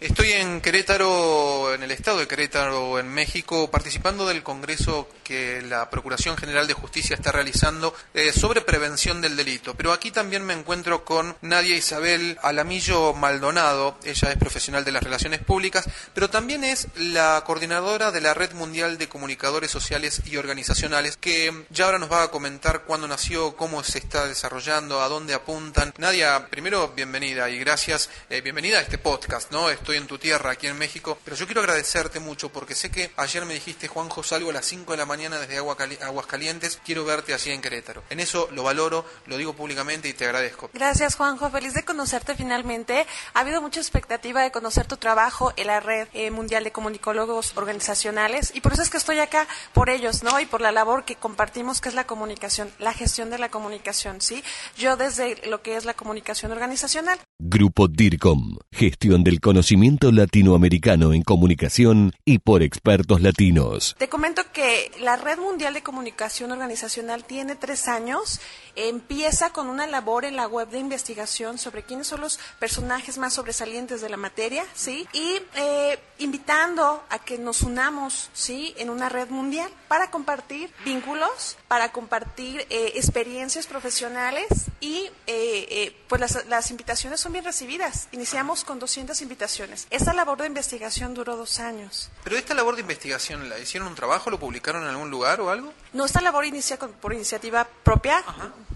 Estoy en Querétaro, en el estado de Querétaro, en México, participando del congreso que la Procuración General de Justicia está realizando eh, sobre prevención del delito. Pero aquí también me encuentro con Nadia Isabel Alamillo Maldonado. Ella es profesional de las relaciones públicas, pero también es la coordinadora de la Red Mundial de Comunicadores Sociales y Organizacionales, que ya ahora nos va a comentar cuándo nació, cómo se está desarrollando, a dónde apuntan. Nadia, primero, bienvenida y gracias. Eh, bienvenida a este podcast, ¿no? Estoy en tu tierra, aquí en México, pero yo quiero agradecerte mucho porque sé que ayer me dijiste, Juanjo, salgo a las 5 de la mañana desde Aguascalientes, quiero verte así en Querétaro. En eso lo valoro, lo digo públicamente y te agradezco. Gracias, Juanjo, feliz de conocerte finalmente. Ha habido mucha expectativa de conocer tu trabajo en la red eh, mundial de comunicólogos organizacionales y por eso es que estoy acá por ellos, ¿no? Y por la labor que compartimos que es la comunicación, la gestión de la comunicación, ¿sí? Yo desde lo que es la comunicación organizacional. Grupo DIRCOM, gestión del conocimiento latinoamericano en comunicación y por expertos latinos. Te comento que la Red Mundial de Comunicación Organizacional tiene tres años. Empieza con una labor en la web de investigación sobre quiénes son los personajes más sobresalientes de la materia, ¿sí? Y eh, invitando a que nos unamos, ¿sí? En una red mundial para compartir vínculos, para compartir eh, experiencias profesionales y eh, pues las, las invitaciones son bien recibidas. Iniciamos con 200 invitaciones. Esta labor de investigación duró dos años. ¿Pero esta labor de investigación la hicieron un trabajo, lo publicaron en algún lugar o algo? No, esta labor inicia por iniciativa propia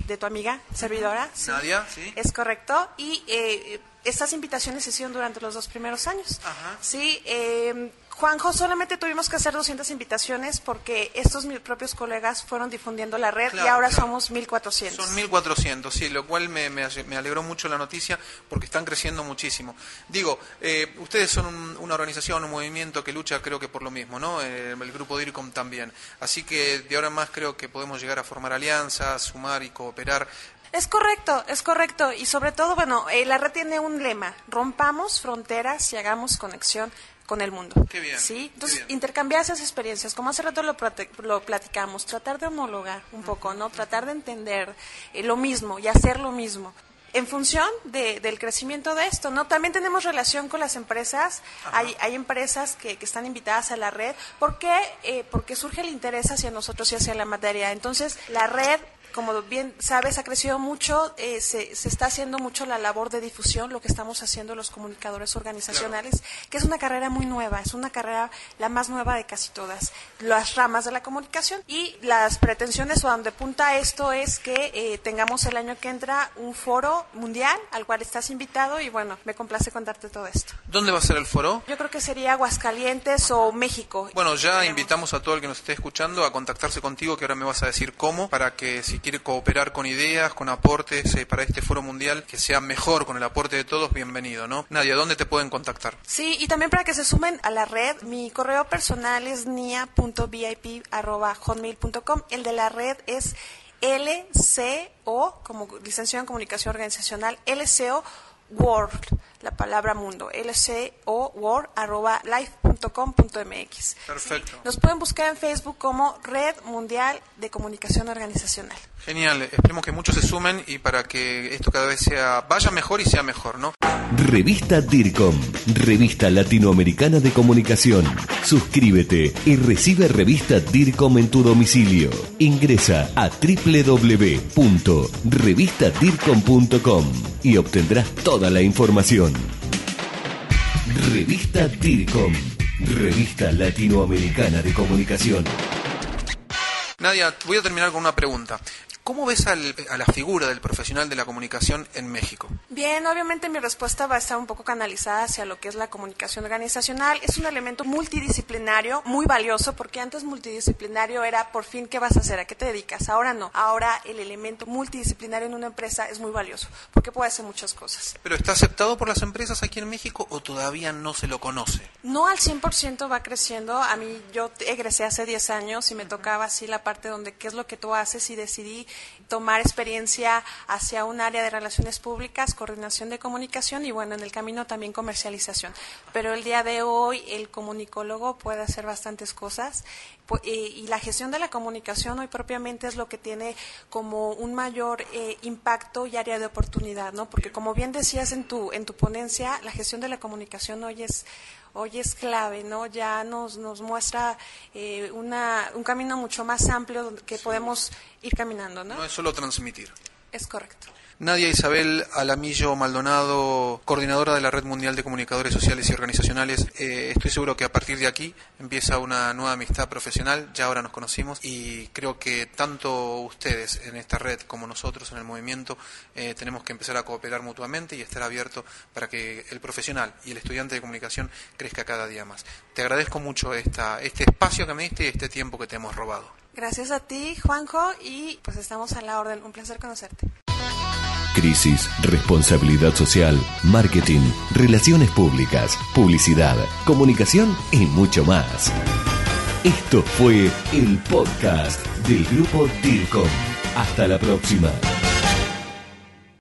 de tu amiga, servidora. Sí. Nadia, sí. Es correcto. Y eh, estas invitaciones se hicieron durante los dos primeros años. Ajá. Sí, eh, Juanjo, solamente tuvimos que hacer 200 invitaciones porque estos mis propios colegas fueron difundiendo la red Claro, y ahora claro. somos 1400. Son 1.400, sí, lo cual me, me, me alegró mucho la noticia porque están creciendo muchísimo. Digo, eh, ustedes son un- una organización, un movimiento que lucha creo que por lo mismo, ¿no? Eh, el grupo DIRCOM también. Así que de ahora en más creo que podemos llegar a formar alianzas, sumar y cooperar. Es correcto, es correcto. Y sobre todo, bueno, eh, la red tiene un lema, rompamos fronteras y hagamos conexión con el mundo. Qué bien, ¿Sí? qué Entonces, bien. intercambiar esas experiencias, como hace rato lo, lo platicamos, tratar de homologar un poco, ¿no? Tratar de entender eh, lo mismo y hacer lo mismo. En función de- del crecimiento de esto, ¿no? También tenemos relación con las empresas. Hay, hay empresas que, que están invitadas a la red. ¿Por qué? Eh, porque surge el interés hacia nosotros y hacia la materia. Entonces, la red como bien sabes, ha crecido mucho, eh, se, se está haciendo mucho la labor de difusión, lo que estamos haciendo los comunicadores organizacionales, que es una carrera muy nueva, es una carrera la más nueva de casi todas las ramas de la comunicación. Y las pretensiones o donde punta esto es que eh, tengamos el año que entra un foro mundial al cual estás invitado y bueno, me complace contarte todo esto. ¿Dónde va a ser el foro? Yo creo que sería Aguascalientes o México. Bueno, ya Veremos. invitamos a todo el que nos esté escuchando a contactarse contigo, que ahora me vas a decir cómo, para que si quiere cooperar con ideas, con aportes eh, para este foro mundial, que sea mejor con el aporte de todos, bienvenido, ¿no? Nadia, ¿dónde te pueden contactar? Sí, y también para que se sumen a la red, mi correo personal es nia.vip.hotmail.com. El de la red es LCO, como licenciado en comunicación organizacional, LCO World, la palabra mundo, LCO World, arroba Perfecto. Nos pueden buscar en Facebook como Red Mundial de Comunicación Organizacional. Genial, esperemos que muchos se sumen y para que esto cada vez sea vaya mejor y sea mejor, ¿no? Revista DIRCOM, revista latinoamericana de comunicación. Suscríbete y recibe revista DIRCOM en tu domicilio. Ingresa a www.revistadircom.com y obtendrás toda la información. Revista DIRCOM, revista latinoamericana de comunicación. Nadia, voy a terminar con una pregunta. ¿Cómo ves al- a la figura del profesional de la comunicación en México? Bien, obviamente mi respuesta va a estar un poco canalizada hacia lo que es la comunicación organizacional. Es un elemento multidisciplinario muy valioso porque antes multidisciplinario era por fin qué vas a hacer, a qué te dedicas. Ahora no. Ahora el elemento multidisciplinario en una empresa es muy valioso porque puede hacer muchas cosas. ¿Pero está aceptado por las empresas aquí en México o todavía no se lo conoce? No al 100% va creciendo. A mí yo egresé hace 10 años y me tocaba así la parte donde qué es lo que tú haces y decidí tomar experiencia hacia un área de relaciones públicas, coordinación de comunicación y bueno, en el camino también comercialización. Pero el día de hoy el comunicólogo puede hacer bastantes cosas y la gestión de la comunicación hoy propiamente es lo que tiene como un mayor eh, impacto y área de oportunidad, ¿no? Porque como bien decías en tu en tu ponencia, la gestión de la comunicación hoy es hoy es clave, ¿no? Ya nos, nos muestra eh, una, un camino mucho más amplio que podemos ir caminando, ¿no? No es solo transmitir. Es correcto. Nadia Isabel Alamillo Maldonado, coordinadora de la Red Mundial de Comunicadores Sociales y Organizacionales. Eh, estoy seguro que a partir de aquí empieza una nueva amistad profesional, ya ahora nos conocimos y creo que tanto ustedes en esta red como nosotros en el movimiento eh, tenemos que empezar a cooperar mutuamente y estar abierto para que el profesional y el estudiante de comunicación crezca cada día más. Te agradezco mucho esta, este espacio que me diste y este tiempo que te hemos robado. Gracias a ti, Juanjo, y pues estamos a la orden. Un placer conocerte. Crisis, responsabilidad social, marketing, relaciones públicas, publicidad, comunicación y mucho más. Esto fue el podcast del grupo DIRCOM. Hasta la próxima.